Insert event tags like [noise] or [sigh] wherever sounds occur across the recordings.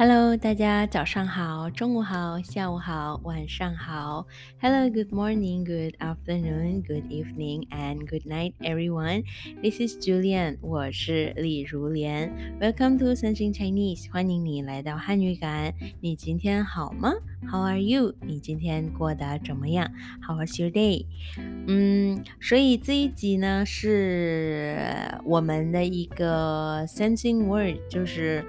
Hello，大家早上好，中午好，下午好，晚上好。Hello, good morning, good afternoon, good evening, and good night, everyone. This is Julian，我是李如莲。Welcome to Sunshine Chinese，欢迎你来到汉语感。你今天好吗？How are you？你今天过得怎么样？How was your day？嗯，所以这一集呢是我们的一个 sensing word，就是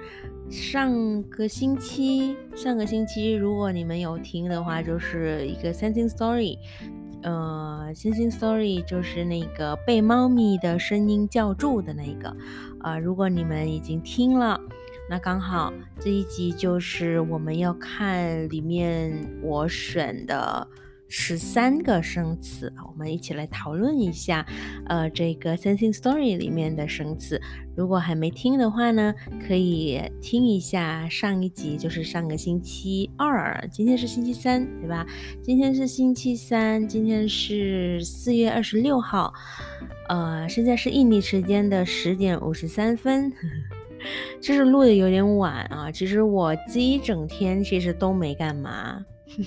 上个星期，上个星期如果你们有听的话，就是一个 sensing story。呃，sensing story 就是那个被猫咪的声音叫住的那个。啊，如果你们已经听了，那刚好这一集就是我们要看里面我选的。十三个生词我们一起来讨论一下，呃，这个 sensing story 里面的生词。如果还没听的话呢，可以听一下上一集，就是上个星期二，今天是星期三，对吧？今天是星期三，今天是四月二十六号，呃，现在是印尼时间的十点五十三分，[laughs] 就是录的有点晚啊。其实我这一整天其实都没干嘛。[laughs]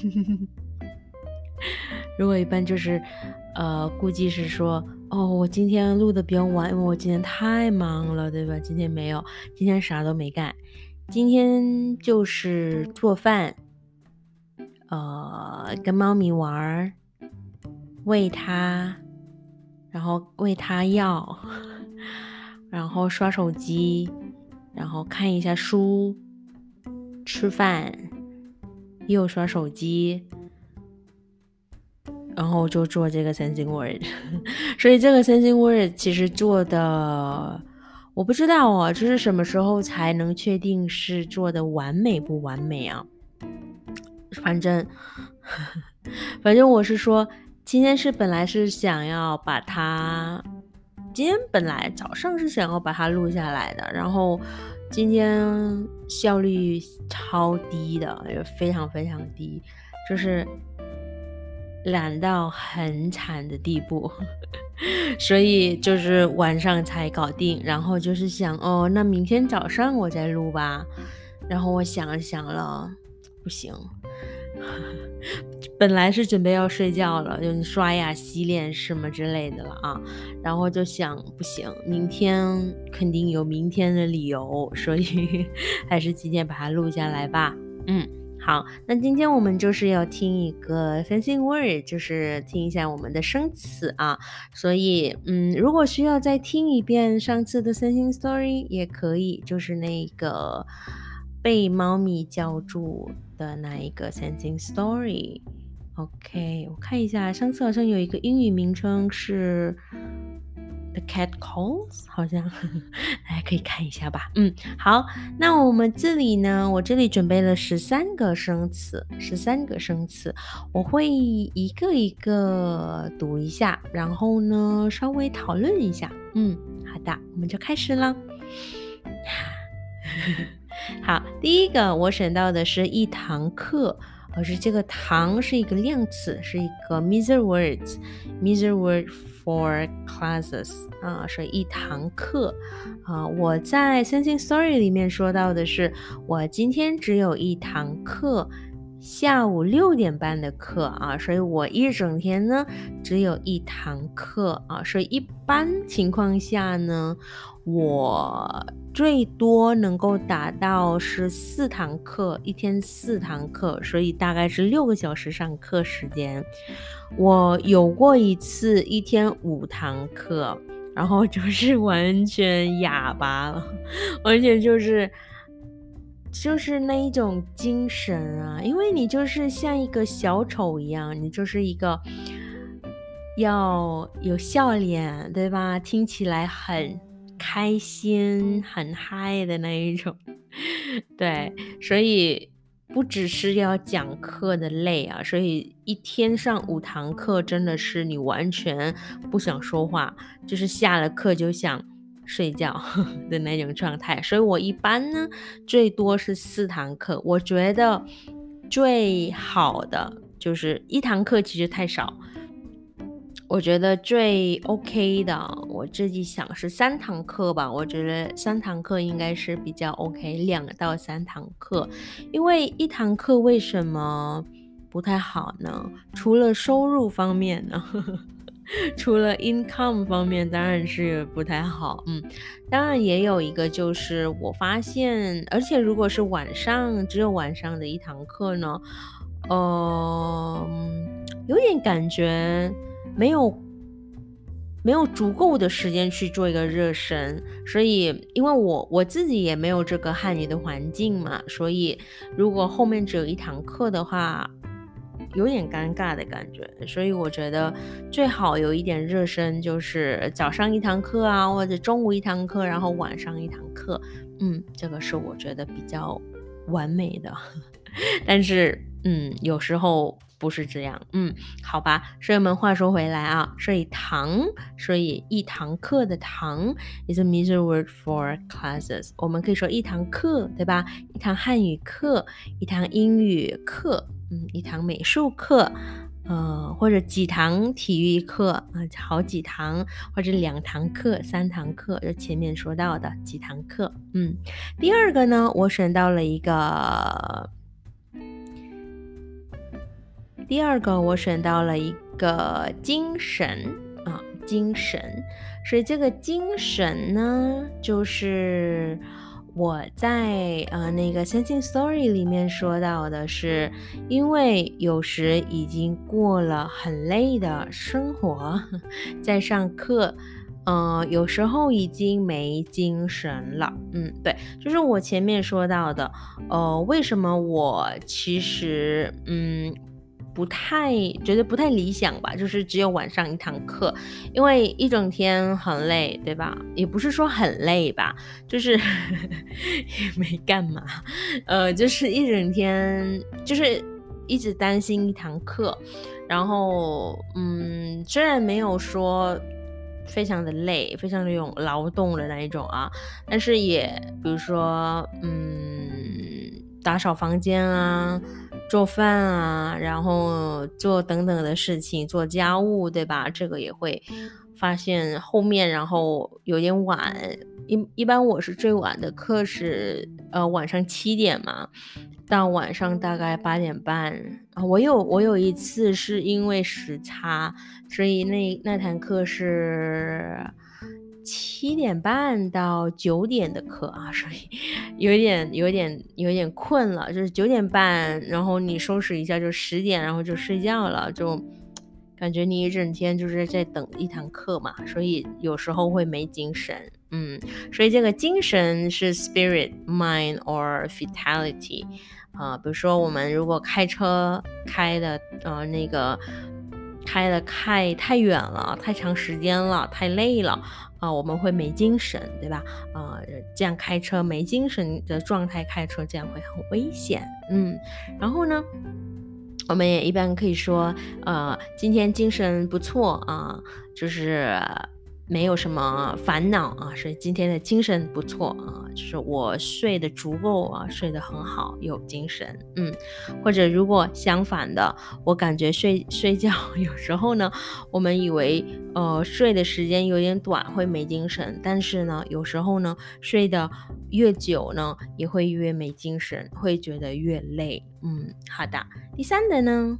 如果一般就是，呃，估计是说，哦，我今天录的比较晚，因为我今天太忙了，对吧？今天没有，今天啥都没干，今天就是做饭，呃，跟猫咪玩儿，喂它，然后喂它药，[laughs] 然后刷手机，然后看一下书，吃饭，又刷手机。然后就做这个 sensing word，[laughs] 所以这个 sensing word 其实做的我不知道哦，就是什么时候才能确定是做的完美不完美啊？反正 [laughs] 反正我是说，今天是本来是想要把它，今天本来早上是想要把它录下来的，然后今天效率超低的，也非常非常低，就是。懒到很惨的地步，[laughs] 所以就是晚上才搞定。然后就是想，哦，那明天早上我再录吧。然后我想了想了，不行，[laughs] 本来是准备要睡觉了，就刷牙、洗脸什么之类的了啊。然后就想，不行，明天肯定有明天的理由，所以 [laughs] 还是今天把它录下来吧。嗯。好，那今天我们就是要听一个 sensing word，就是听一下我们的生词啊。所以，嗯，如果需要再听一遍上次的 sensing story，也可以，就是那个被猫咪叫住的那一个 sensing story。OK，我看一下，上次好像有一个英语名称是。The cat calls，好像 [laughs] 大家可以看一下吧。嗯，好，那我们这里呢，我这里准备了十三个生词，十三个生词，我会一个一个读一下，然后呢，稍微讨论一下。嗯，好的，我们就开始了。[laughs] 好，第一个我选到的是一堂课。而是这个堂是一个量词，是一个 miser words，miser word for classes 啊，是一堂课啊。我在 sensing story 里面说到的是，我今天只有一堂课，下午六点半的课啊，所以我一整天呢只有一堂课啊，所以一般情况下呢。我最多能够达到是四堂课，一天四堂课，所以大概是六个小时上课时间。我有过一次一天五堂课，然后就是完全哑巴了，而且就是就是那一种精神啊，因为你就是像一个小丑一样，你就是一个要有笑脸，对吧？听起来很。开心很嗨的那一种，对，所以不只是要讲课的累啊，所以一天上五堂课真的是你完全不想说话，就是下了课就想睡觉 [laughs] 的那种状态。所以我一般呢，最多是四堂课。我觉得最好的就是一堂课其实太少。我觉得最 OK 的，我自己想是三堂课吧。我觉得三堂课应该是比较 OK，两到三堂课。因为一堂课为什么不太好呢？除了收入方面呢？[laughs] 除了 income 方面，当然是不太好。嗯，当然也有一个就是我发现，而且如果是晚上，只有晚上的一堂课呢，呃，有点感觉。没有没有足够的时间去做一个热身，所以因为我我自己也没有这个汉语的环境嘛，所以如果后面只有一堂课的话，有点尴尬的感觉。所以我觉得最好有一点热身，就是早上一堂课啊，或者中午一堂课，然后晚上一堂课。嗯，这个是我觉得比较完美的。[laughs] 但是，嗯，有时候。不是这样，嗯，好吧。所以我们话说回来啊，所以堂，所以一堂课的堂 is a measure word for classes。我们可以说一堂课，对吧？一堂汉语课，一堂英语课，嗯，一堂美术课，呃，或者几堂体育课啊，好几堂，或者两堂课、三堂课，就前面说到的几堂课，嗯。第二个呢，我选到了一个。第二个，我选到了一个精神啊，精神。所以这个精神呢，就是我在呃那个《s e n s i n g Story》里面说到的，是因为有时已经过了很累的生活，[laughs] 在上课，嗯，有时候已经没精神了。嗯，对，就是我前面说到的，呃，为什么我其实嗯。不太觉得不太理想吧，就是只有晚上一堂课，因为一整天很累，对吧？也不是说很累吧，就是 [laughs] 也没干嘛，呃，就是一整天就是一直担心一堂课，然后嗯，虽然没有说非常的累，非常的有劳动的那一种啊，但是也比如说嗯，打扫房间啊。做饭啊，然后做等等的事情，做家务，对吧？这个也会发现后面，然后有点晚。一一般我是最晚的课是呃晚上七点嘛，到晚上大概八点半啊。我有我有一次是因为时差，所以那那堂课是。七点半到九点的课啊，所以 [laughs] 有点有点有点困了。就是九点半，然后你收拾一下就十点，然后就睡觉了，就感觉你一整天就是在等一堂课嘛，所以有时候会没精神。嗯，所以这个精神是 spirit, mind or vitality 啊。比如说我们如果开车开的呃那个开的太太远了，太长时间了，太累了。啊，我们会没精神，对吧？啊，这样开车没精神的状态开车，这样会很危险。嗯，然后呢，我们也一般可以说，呃，今天精神不错啊，就是。没有什么烦恼啊，所以今天的精神不错啊，就是我睡得足够啊，睡得很好，有精神，嗯，或者如果相反的，我感觉睡睡觉 [laughs] 有时候呢，我们以为呃睡的时间有点短会没精神，但是呢，有时候呢睡得越久呢，也会越没精神，会觉得越累，嗯，好的，第三的呢，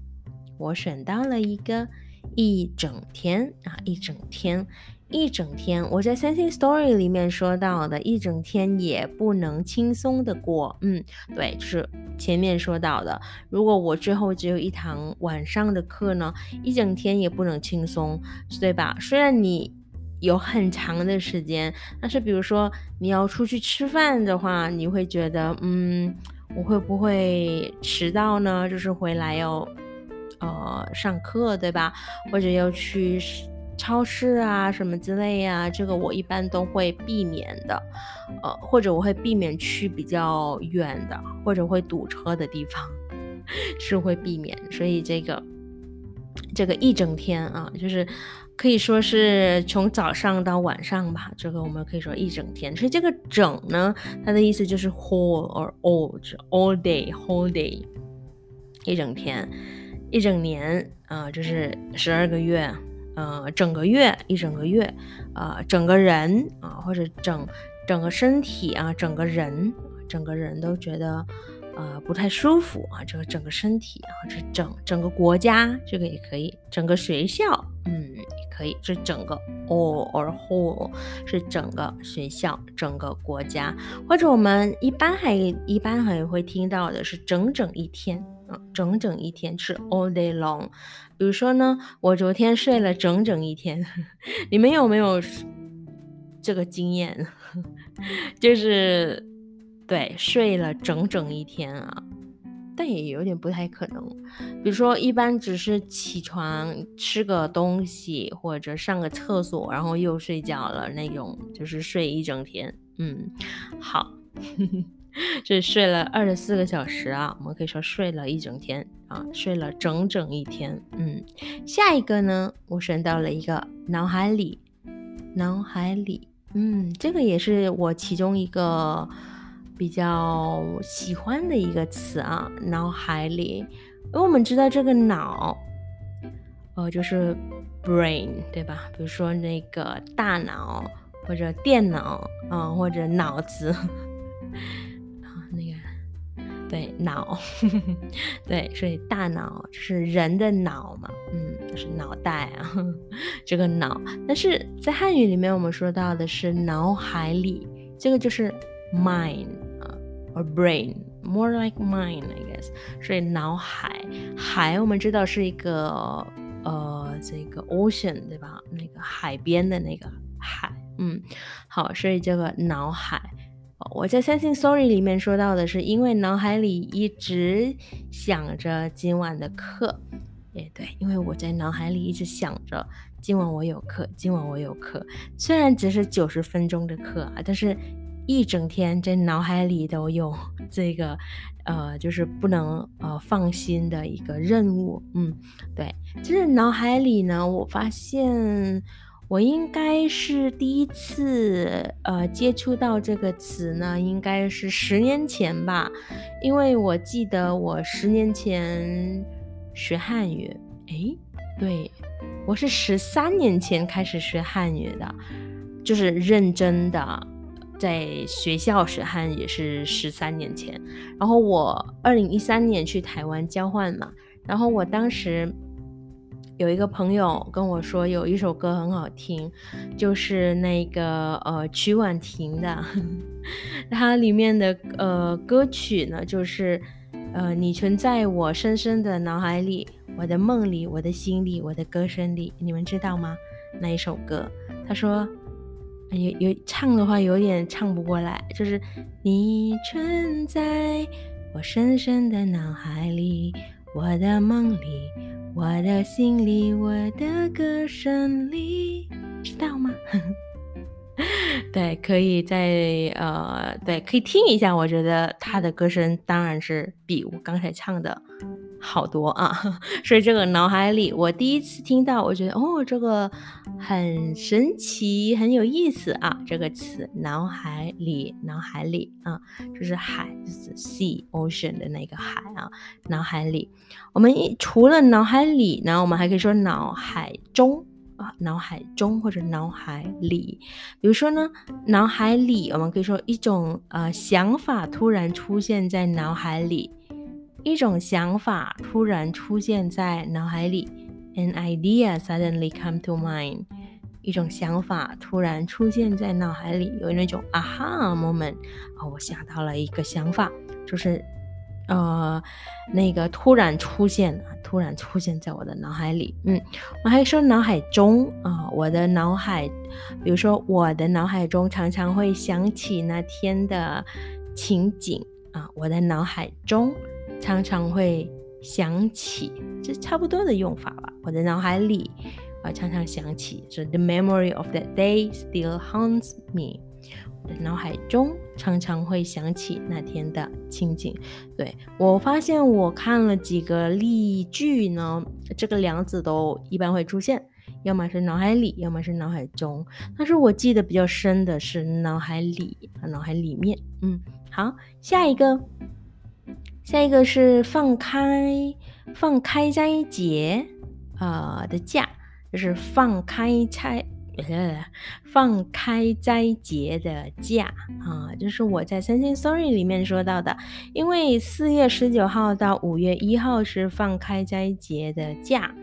我选到了一个一整天啊，一整天。一整天，我在《Sensing Story》里面说到的，一整天也不能轻松的过。嗯，对，就是前面说到的，如果我最后只有一堂晚上的课呢，一整天也不能轻松，对吧？虽然你有很长的时间，但是比如说你要出去吃饭的话，你会觉得，嗯，我会不会迟到呢？就是回来要呃上课，对吧？或者要去。超市啊，什么之类呀，这个我一般都会避免的，呃，或者我会避免去比较远的，或者会堵车的地方，[laughs] 是会避免。所以这个这个一整天啊，就是可以说是从早上到晚上吧，这个我们可以说一整天。所以这个整呢，它的意思就是 whole or all，就 all day whole day，一整天，一整年啊，就是十二个月。呃整个月一整个月，呃整个人啊或者整整个身体啊整个人整个人都觉得。呃，不太舒服啊，这个整个身体啊，这整整个国家，这个也可以，整个学校，嗯，也可以，这整个 all or whole 是整个学校，整个国家，或者我们一般还一般还会听到的是整整一天，整整一天是 all day long。比如说呢，我昨天睡了整整一天，[laughs] 你们有没有这个经验？[laughs] 就是。对，睡了整整一天啊，但也有点不太可能。比如说，一般只是起床吃个东西或者上个厕所，然后又睡觉了那种，就是睡一整天。嗯，好，[laughs] 这睡了二十四个小时啊，我们可以说睡了一整天啊，睡了整整一天。嗯，下一个呢，我选到了一个脑海里，脑海里，嗯，这个也是我其中一个。比较喜欢的一个词啊，脑海里，因为我们知道这个脑，呃，就是 brain，对吧？比如说那个大脑或者电脑啊，或者脑子，对脑，[laughs] 对，所以大脑就是人的脑嘛，嗯，就是脑袋啊，[laughs] 这个脑。但是在汉语里面，我们说到的是脑海里，这个就是 mind。or brain more like mine I guess，所以脑海海我们知道是一个呃这个 ocean 对吧？那个海边的那个海，嗯，好，所以这个脑海，我在三星 story 里面说到的是，因为脑海里一直想着今晚的课，也对，因为我在脑海里一直想着今晚我有课，今晚我有课，虽然只是九十分钟的课啊，但是。一整天在脑海里都有 [laughs] 这个，呃，就是不能呃放心的一个任务。嗯，对，就是脑海里呢，我发现我应该是第一次呃接触到这个词呢，应该是十年前吧，因为我记得我十年前学汉语，诶，对我是十三年前开始学汉语的，就是认真的。在学校学汉语是十三年前，然后我二零一三年去台湾交换嘛，然后我当时有一个朋友跟我说有一首歌很好听，就是那个呃曲婉婷的，[laughs] 它里面的呃歌曲呢就是呃你存在我深深的脑海里，我的梦里，我的心里，我的歌声里，你们知道吗？那一首歌，他说。有有唱的话有点唱不过来，就是你存在我深深的脑海里，我的梦里，我的心里，我的歌声里，知道吗？[laughs] 对，可以在呃，对，可以听一下。我觉得他的歌声当然是比我刚才唱的。好多啊，[laughs] 所以这个脑海里，我第一次听到，我觉得哦，这个很神奇，很有意思啊。这个词“脑海里”，脑海里啊，就是海，就是 sea ocean 的那个海啊。脑海里，我们一除了脑海里呢，我们还可以说脑海中啊，脑海中或者脑海里。比如说呢，脑海里，我们可以说一种呃想法突然出现在脑海里。一种想法突然出现在脑海里，an idea suddenly come to mind。一种想法突然出现在脑海里，有那种 aha moment 啊，我想到了一个想法，就是呃那个突然出现，突然出现在我的脑海里。嗯，我还说脑海中啊，我的脑海，比如说我的脑海中常常会想起那天的情景啊，我的脑海中。常常会想起，这差不多的用法吧。我的脑海里啊，常常想起，是 the memory of that day still haunts me。我的脑海中常常会想起那天的情景。对我发现，我看了几个例句呢，这个两字都一般会出现，要么是脑海里，要么是脑海中。但是我记得比较深的是脑海里，脑海里面。嗯，好，下一个。下一个是放开放开斋节，呃的假，就是放开斋，[laughs] 放开斋节的假啊，就是我在三星 story 里面说到的，因为四月十九号到五月一号是放开斋节的假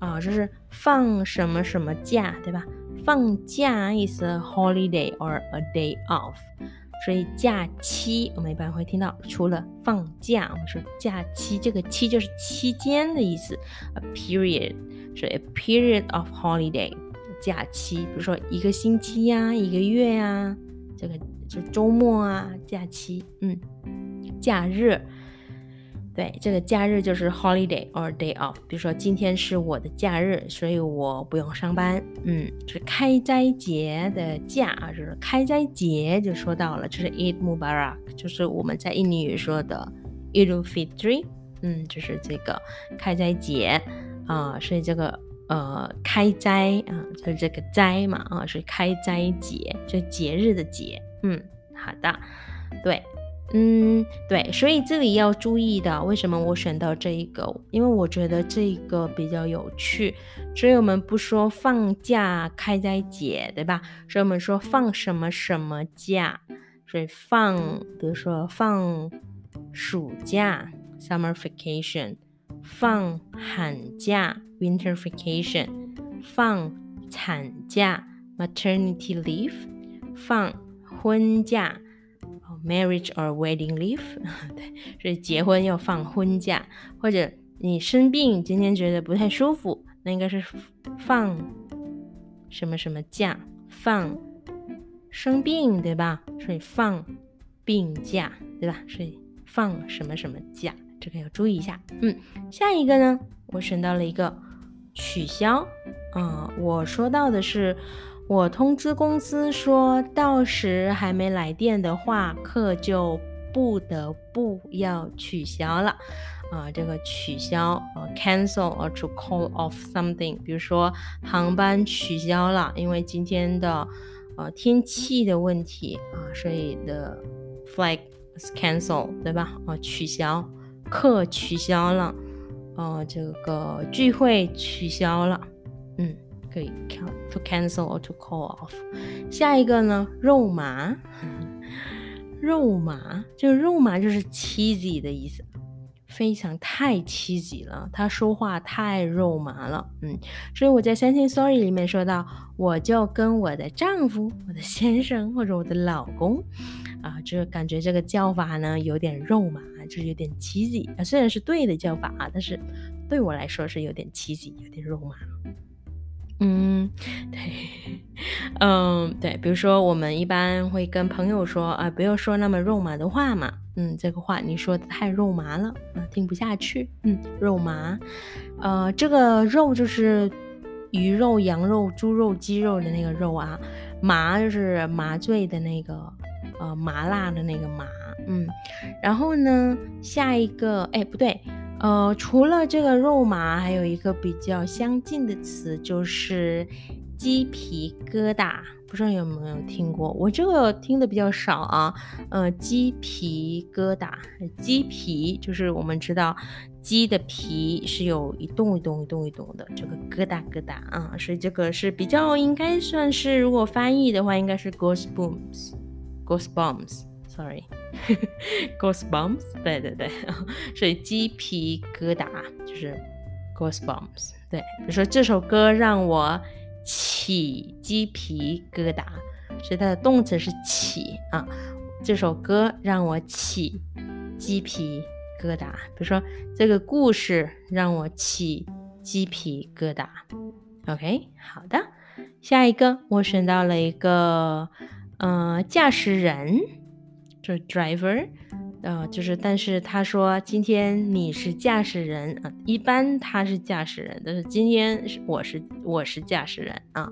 啊，就是放什么什么假，对吧？放假意思 holiday or a day off。所以假期我们一般会听到，除了放假，我们说假期，这个期就是期间的意思，a period，所以 a period of holiday，假期，比如说一个星期呀，一个月呀，这个就周末啊，假期，嗯，假日。对，这个假日就是 holiday or day off。比如说今天是我的假日，所以我不用上班。嗯，是开斋节的假啊，就是开斋节就说到了，就是 Eid Mubarak，就是我们在印尼语说的 Idul Fitri。嗯，就是这个开斋节啊，所以这个呃开斋啊，就是这个斋嘛啊，是开斋节，就节日的节。嗯，好的，对。嗯，对，所以这里要注意的，为什么我选到这一个？因为我觉得这一个比较有趣，所以我们不说放假开斋节，对吧？所以我们说放什么什么假，所以放，比如说放暑假 （summer vacation），放寒假 （winter vacation），放产假 （maternity leave），放婚假。Marriage or wedding leave，[laughs] 对，所以结婚要放婚假，或者你生病，今天觉得不太舒服，那应该是放什么什么假，放生病，对吧？所以放病假，对吧？所以放什么什么假，这个要注意一下。嗯，下一个呢，我选到了一个取消，啊，我说到的是。我通知公司说，到时还没来电的话，课就不得不要取消了。啊，这个取消，呃，cancel or to call off something，比如说航班取消了，因为今天的呃天气的问题啊，所以的 flight is cancel，对吧？啊，取消，课取消了，呃，这个聚会取消了，嗯。可以 to cancel or to call off。下一个呢，肉麻，[laughs] 肉麻就是肉麻就是 cheesy 的意思，非常太 cheesy 了，他说话太肉麻了，嗯，所以我在三千 story 里面说到，我就跟我的丈夫、我的先生或者我的老公啊，就是感觉这个叫法呢有点肉麻，就是有点 cheesy 啊，虽然是对的叫法啊，但是对我来说是有点 cheesy，有点肉麻。嗯，对，[laughs] 嗯，对，比如说我们一般会跟朋友说啊，不要说那么肉麻的话嘛，嗯，这个话你说的太肉麻了啊，听不下去，嗯，肉麻，呃，这个肉就是鱼肉、羊肉、猪肉、鸡肉的那个肉啊，麻就是麻醉的那个，呃，麻辣的那个麻，嗯，然后呢，下一个，哎，不对。呃，除了这个肉麻，还有一个比较相近的词，就是鸡皮疙瘩。不知道有没有听过？我这个听的比较少啊。呃，鸡皮疙瘩，鸡皮就是我们知道鸡的皮是有一动一动一动一动的，这个疙瘩疙瘩啊，所以这个是比较应该算是，如果翻译的话，应该是 goosebumps，goosebumps。Sorry，Goosebumps，[laughs] 对对对，所以鸡皮疙瘩就是 Goosebumps。对，比如说这首歌让我起鸡皮疙瘩，所以它的动词是起啊。这首歌让我起鸡皮疙瘩。比如说这个故事让我起鸡皮疙瘩。OK，好的，下一个我选到了一个，呃，驾驶人。是 driver，呃，就是，但是他说今天你是驾驶人啊，一般他是驾驶人，但是今天是我是我是驾驶人啊，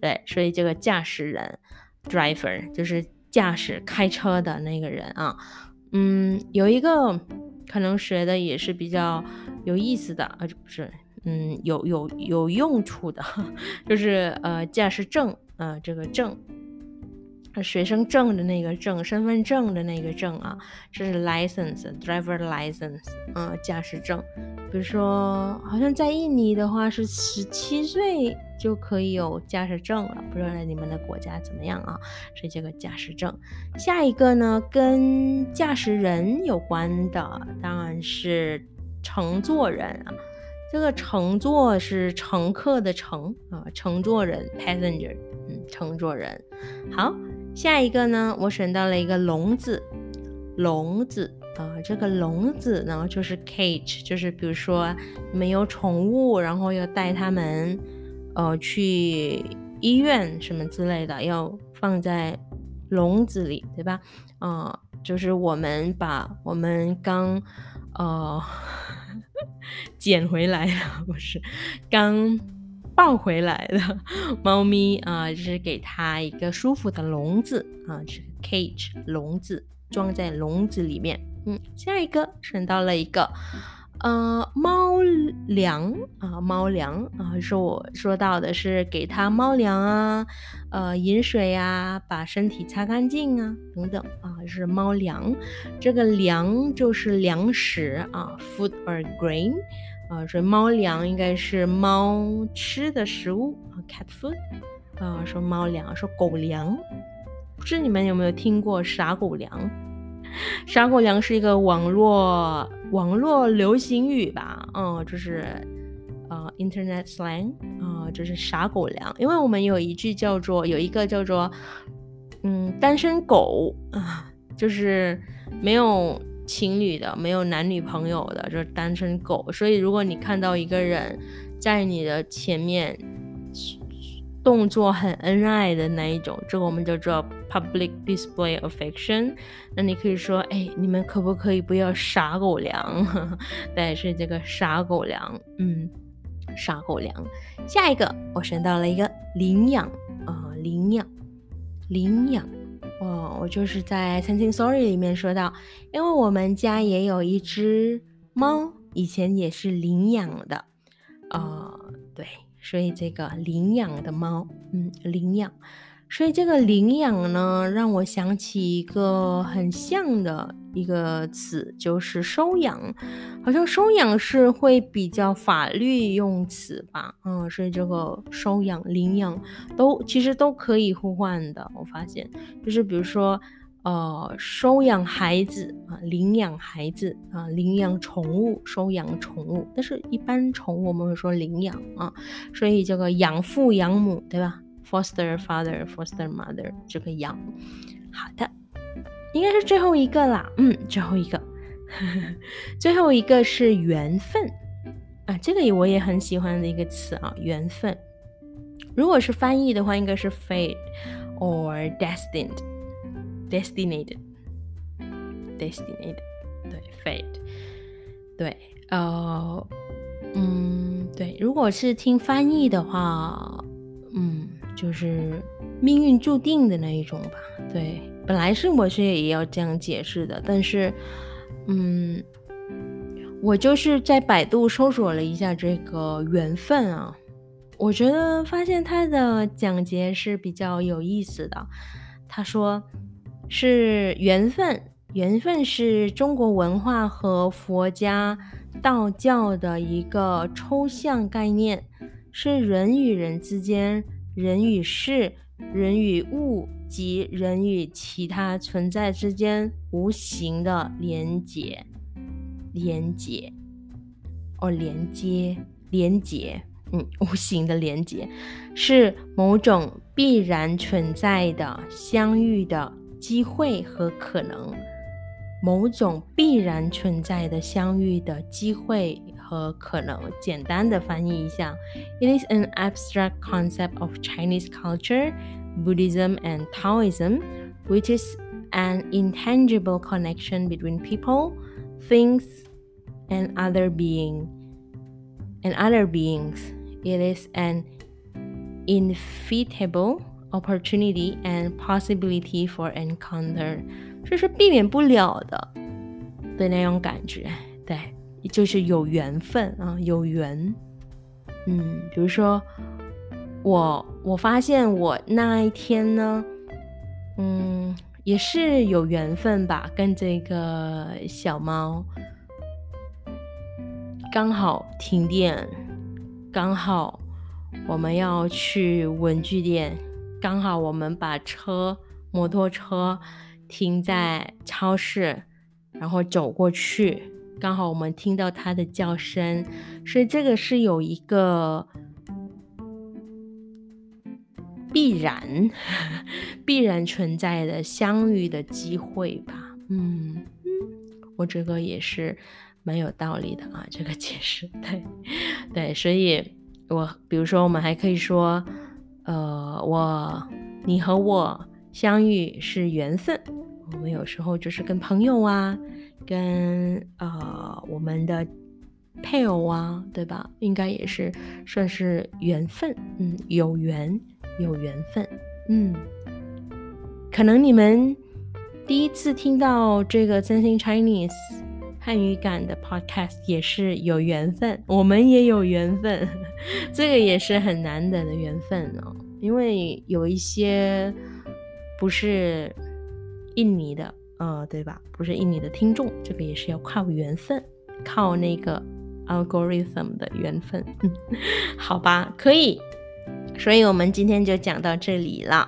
对，所以这个驾驶人 driver 就是驾驶开车的那个人啊，嗯，有一个可能学的也是比较有意思的，啊，不是，嗯，有有有用处的，[laughs] 就是呃驾驶证，呃这个证。学生证的那个证，身份证的那个证啊，这是 license，driver license，嗯，驾驶证。比如说，好像在印尼的话是十七岁就可以有驾驶证了，不知道你们的国家怎么样啊？是这个驾驶证。下一个呢，跟驾驶人有关的，当然是乘坐人啊。这个乘坐是乘客的乘啊，乘坐人 passenger，嗯，乘坐人。好，下一个呢，我选到了一个笼子，笼子。啊，这个笼子呢，就是 cage，就是比如说你们有宠物，然后要带它们，呃，去医院什么之类的，要放在笼子里，对吧？啊，就是我们把我们刚呃 [laughs] 捡回来的，不是刚抱回来的 [laughs] 猫咪啊，就是给它一个舒服的笼子啊，这个 cage 笼子装在笼子里面。嗯，下一个选到了一个，呃，猫粮啊，猫粮啊，是我说到的是给它猫粮啊，呃，饮水啊，把身体擦干净啊，等等啊，是猫粮。这个粮就是粮食啊，food or grain 啊，所以猫粮应该是猫吃的食物啊，cat food 啊，说猫粮，说狗粮，不知你们有没有听过傻狗粮？傻狗粮是一个网络网络流行语吧，嗯，就是呃，internet slang 啊，就是傻狗粮。因为我们有一句叫做，有一个叫做，嗯，单身狗啊，就是没有情侣的，没有男女朋友的，就是单身狗。所以如果你看到一个人在你的前面。动作很恩爱的那一种，这个我们就叫做 public display affection。那你可以说，哎，你们可不可以不要傻狗粮？[laughs] 对，是这个傻狗粮，嗯，傻狗粮。下一个，我选到了一个领养啊，领养，领养。哦，我就是在 sensing sorry 里面说到，因为我们家也有一只猫，以前也是领养的，啊，对。所以这个领养的猫，嗯，领养，所以这个领养呢，让我想起一个很像的一个词，就是收养。好像收养是会比较法律用词吧，嗯，所以这个收养、领养都其实都可以互换的。我发现，就是比如说。呃，收养孩子啊，领养孩子啊，领养宠物，收养宠物。但是，一般宠物我们会说领养啊，所以这个养父养母，对吧？Foster father，foster mother，这个养。好的，应该是最后一个啦。嗯，最后一个，[laughs] 最后一个是缘分啊，这个我也很喜欢的一个词啊，缘分。如果是翻译的话，应该是 fate or destined。Destined, destined，对，fate，对，呃，嗯，对，如果是听翻译的话，嗯，就是命运注定的那一种吧。对，本来是我是也要这样解释的，但是，嗯，我就是在百度搜索了一下这个缘分啊，我觉得发现他的讲解是比较有意思的。他说。是缘分，缘分是中国文化和佛家、道教的一个抽象概念，是人与人之间、人与事、人与物及人与其他存在之间无形的连接、连接，哦，连接、连接，嗯，无形的连接，是某种必然存在的相遇的。机会和可能，某种必然存在的相遇的机会和可能。简单的翻译一下：It is an abstract concept of Chinese culture, Buddhism, and Taoism, which is an intangible connection between people, things, and other being and other beings. It is an inevitable opportunity and possibility for encounter，这是避免不了的的那种感觉，对， 就是有缘分啊，有缘。嗯，比如说我，我发现我那一天呢，嗯，也是有缘分吧，跟这个小猫，刚好停电，刚好我们要去文具店，刚好我们把车摩托车停在超市，然后走过去，刚好我们听到它的叫声，所以这个是有一个。必然 [laughs] 必然存在的相遇的机会吧，嗯嗯，我这个也是蛮有道理的啊，[laughs] 这个解释对对，所以我比如说我们还可以说，呃，我你和我相遇是缘分，我们有时候就是跟朋友啊，跟呃我们的配偶啊，对吧？应该也是算是缘分，嗯，有缘。有缘分，嗯，可能你们第一次听到这个真心 Chinese 汉语感的 podcast 也是有缘分，我们也有缘分，[laughs] 这个也是很难得的缘分哦。因为有一些不是印尼的，呃，对吧？不是印尼的听众，这个也是要靠缘分，靠那个 algorithm 的缘分，好吧？可以。所以我们今天就讲到这里了，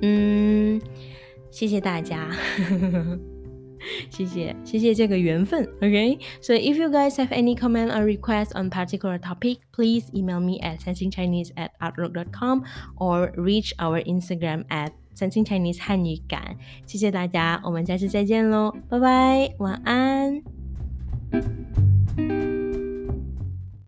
嗯，谢谢大家，谢谢谢谢这个缘分，OK。So if you guys have any comment or request on particular topic, please email me at sensingchinese at outlook.com or reach our Instagram at 三星 Chinese 汉语感。谢谢大家，我们下次再见喽，拜拜，晚安。